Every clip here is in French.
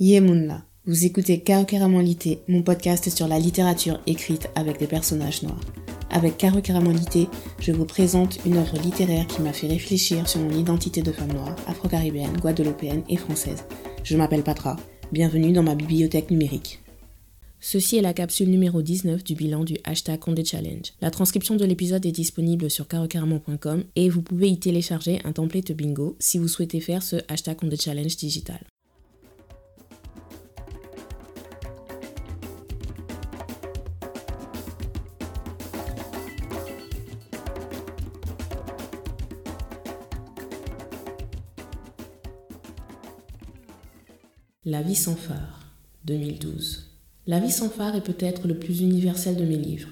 Yemunla. Vous écoutez Lité, mon podcast sur la littérature écrite avec des personnages noirs. Avec Lité, je vous présente une œuvre littéraire qui m'a fait réfléchir sur mon identité de femme noire, afro-caribéenne, guadeloupéenne et française. Je m'appelle Patra. Bienvenue dans ma bibliothèque numérique. Ceci est la capsule numéro 19 du bilan du hashtag Condé Challenge. La transcription de l'épisode est disponible sur carocaramon.com et vous pouvez y télécharger un template bingo si vous souhaitez faire ce hashtag Condé Challenge digital. La vie sans phare, 2012. La vie sans phare est peut-être le plus universel de mes livres.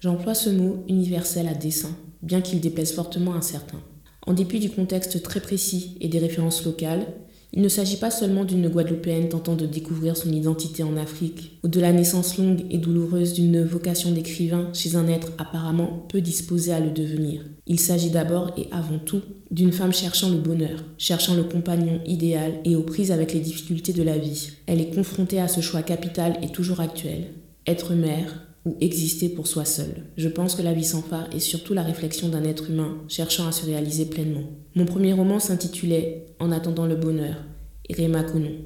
J'emploie ce mot universel à dessein, bien qu'il déplaise fortement à certains. En dépit du contexte très précis et des références locales, il ne s'agit pas seulement d'une Guadeloupéenne tentant de découvrir son identité en Afrique, ou de la naissance longue et douloureuse d'une vocation d'écrivain chez un être apparemment peu disposé à le devenir. Il s'agit d'abord et avant tout d'une femme cherchant le bonheur, cherchant le compagnon idéal et aux prises avec les difficultés de la vie. Elle est confrontée à ce choix capital et toujours actuel. Être mère, ou exister pour soi seul. Je pense que la vie sans phare est surtout la réflexion d'un être humain cherchant à se réaliser pleinement. Mon premier roman s'intitulait En attendant le bonheur, et Réma Conon.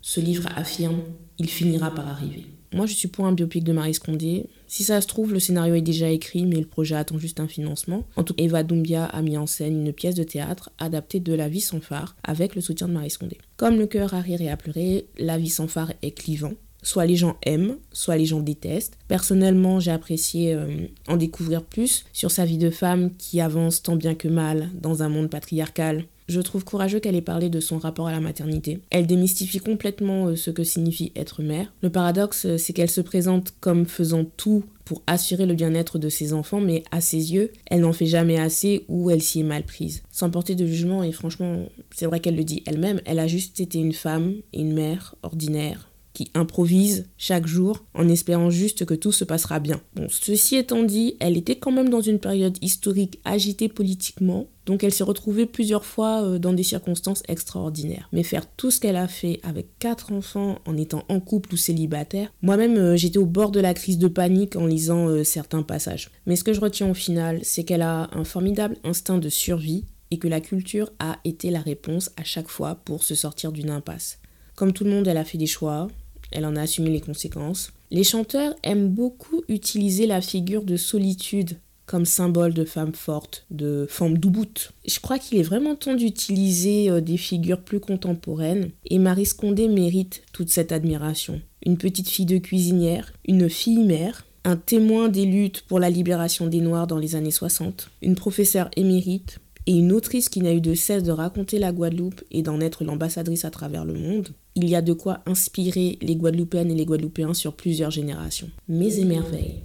Ce livre affirme Il finira par arriver. Moi, je suis pour un biopic de Marie Scondé. Si ça se trouve, le scénario est déjà écrit, mais le projet attend juste un financement. En tout cas, Eva Doumbia a mis en scène une pièce de théâtre adaptée de La vie sans phare, avec le soutien de Marie Scondé. Comme le cœur a rire et à pleurer, La vie sans phare est clivant. Soit les gens aiment, soit les gens détestent. Personnellement, j'ai apprécié euh, en découvrir plus sur sa vie de femme qui avance tant bien que mal dans un monde patriarcal. Je trouve courageux qu'elle ait parlé de son rapport à la maternité. Elle démystifie complètement euh, ce que signifie être mère. Le paradoxe, euh, c'est qu'elle se présente comme faisant tout pour assurer le bien-être de ses enfants, mais à ses yeux, elle n'en fait jamais assez ou elle s'y est mal prise. Sans porter de jugement, et franchement, c'est vrai qu'elle le dit elle-même, elle a juste été une femme et une mère ordinaire, qui improvise chaque jour en espérant juste que tout se passera bien. Bon, ceci étant dit, elle était quand même dans une période historique agitée politiquement, donc elle s'est retrouvée plusieurs fois euh, dans des circonstances extraordinaires. Mais faire tout ce qu'elle a fait avec quatre enfants en étant en couple ou célibataire, moi-même euh, j'étais au bord de la crise de panique en lisant euh, certains passages. Mais ce que je retiens au final, c'est qu'elle a un formidable instinct de survie et que la culture a été la réponse à chaque fois pour se sortir d'une impasse. Comme tout le monde, elle a fait des choix, elle en a assumé les conséquences. Les chanteurs aiment beaucoup utiliser la figure de solitude comme symbole de femme forte, de femme douboute. Je crois qu'il est vraiment temps d'utiliser euh, des figures plus contemporaines et Marie Scondé mérite toute cette admiration. Une petite fille de cuisinière, une fille mère, un témoin des luttes pour la libération des Noirs dans les années 60, une professeure émérite et une autrice qui n'a eu de cesse de raconter la Guadeloupe et d'en être l'ambassadrice à travers le monde il y a de quoi inspirer les Guadeloupéennes et les Guadeloupéens sur plusieurs générations. Mes émerveilles.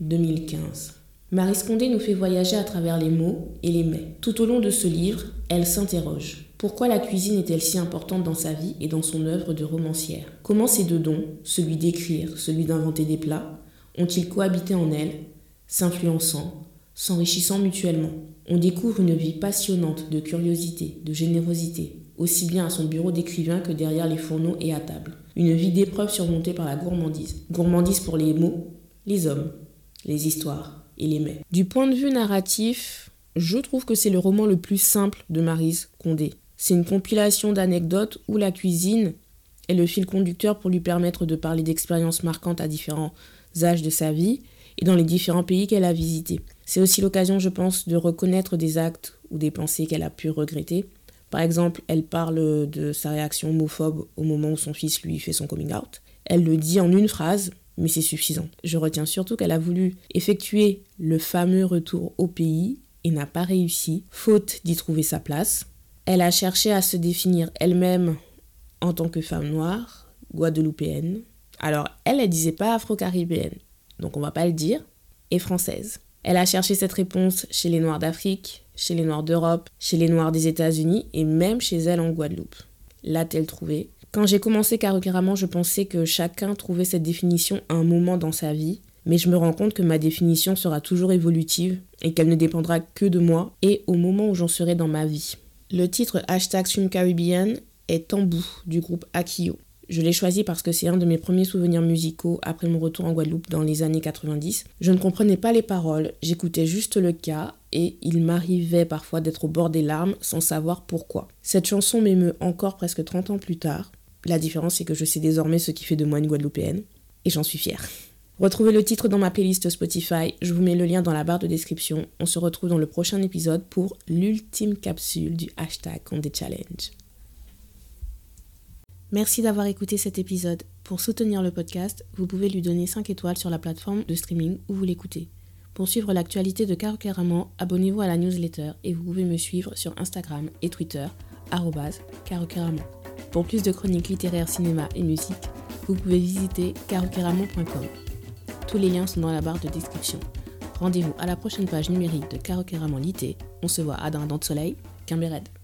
2015. Marie Scondé nous fait voyager à travers les mots et les mets. Tout au long de ce livre, elle s'interroge. Pourquoi la cuisine est-elle si importante dans sa vie et dans son œuvre de romancière? Comment ces deux dons, celui d'écrire, celui d'inventer des plats, ont-ils cohabité en elle, s'influençant, s'enrichissant mutuellement? On découvre une vie passionnante de curiosité, de générosité, aussi bien à son bureau d'écrivain que derrière les fourneaux et à table. Une vie d'épreuve surmontée par la gourmandise. Gourmandise pour les mots, les hommes, les histoires et les mets. Du point de vue narratif, je trouve que c'est le roman le plus simple de Marise Condé. C'est une compilation d'anecdotes où la cuisine est le fil conducteur pour lui permettre de parler d'expériences marquantes à différents âges de sa vie et dans les différents pays qu'elle a visités. C'est aussi l'occasion, je pense, de reconnaître des actes ou des pensées qu'elle a pu regretter par exemple, elle parle de sa réaction homophobe au moment où son fils lui fait son coming out. Elle le dit en une phrase, mais c'est suffisant. Je retiens surtout qu'elle a voulu effectuer le fameux retour au pays et n'a pas réussi, faute d'y trouver sa place. Elle a cherché à se définir elle-même en tant que femme noire, guadeloupéenne. Alors, elle, elle disait pas afro-caribéenne, donc on va pas le dire, et française. Elle a cherché cette réponse chez les Noirs d'Afrique, chez les Noirs d'Europe, chez les Noirs des États-Unis et même chez elle en Guadeloupe. L'a-t-elle trouvé Quand j'ai commencé Carocaramment, je pensais que chacun trouvait cette définition à un moment dans sa vie, mais je me rends compte que ma définition sera toujours évolutive et qu'elle ne dépendra que de moi et au moment où j'en serai dans ma vie. Le titre hashtag Caribbean est Tambou du groupe Akio. Je l'ai choisi parce que c'est un de mes premiers souvenirs musicaux après mon retour en Guadeloupe dans les années 90. Je ne comprenais pas les paroles, j'écoutais juste le cas et il m'arrivait parfois d'être au bord des larmes sans savoir pourquoi. Cette chanson m'émeut encore presque 30 ans plus tard. La différence c'est que je sais désormais ce qui fait de moi une Guadeloupéenne et j'en suis fière. Retrouvez le titre dans ma playlist Spotify, je vous mets le lien dans la barre de description. On se retrouve dans le prochain épisode pour l'ultime capsule du hashtag On Challenge. Merci d'avoir écouté cet épisode. Pour soutenir le podcast, vous pouvez lui donner 5 étoiles sur la plateforme de streaming où vous l'écoutez. Pour suivre l'actualité de Carocaramon, abonnez-vous à la newsletter et vous pouvez me suivre sur Instagram et Twitter, carocaramon. Pour plus de chroniques littéraires, cinéma et musique, vous pouvez visiter carocaramon.com. Tous les liens sont dans la barre de description. Rendez-vous à la prochaine page numérique de Carocaramon Lité. On se voit à Dindon de Soleil, Red.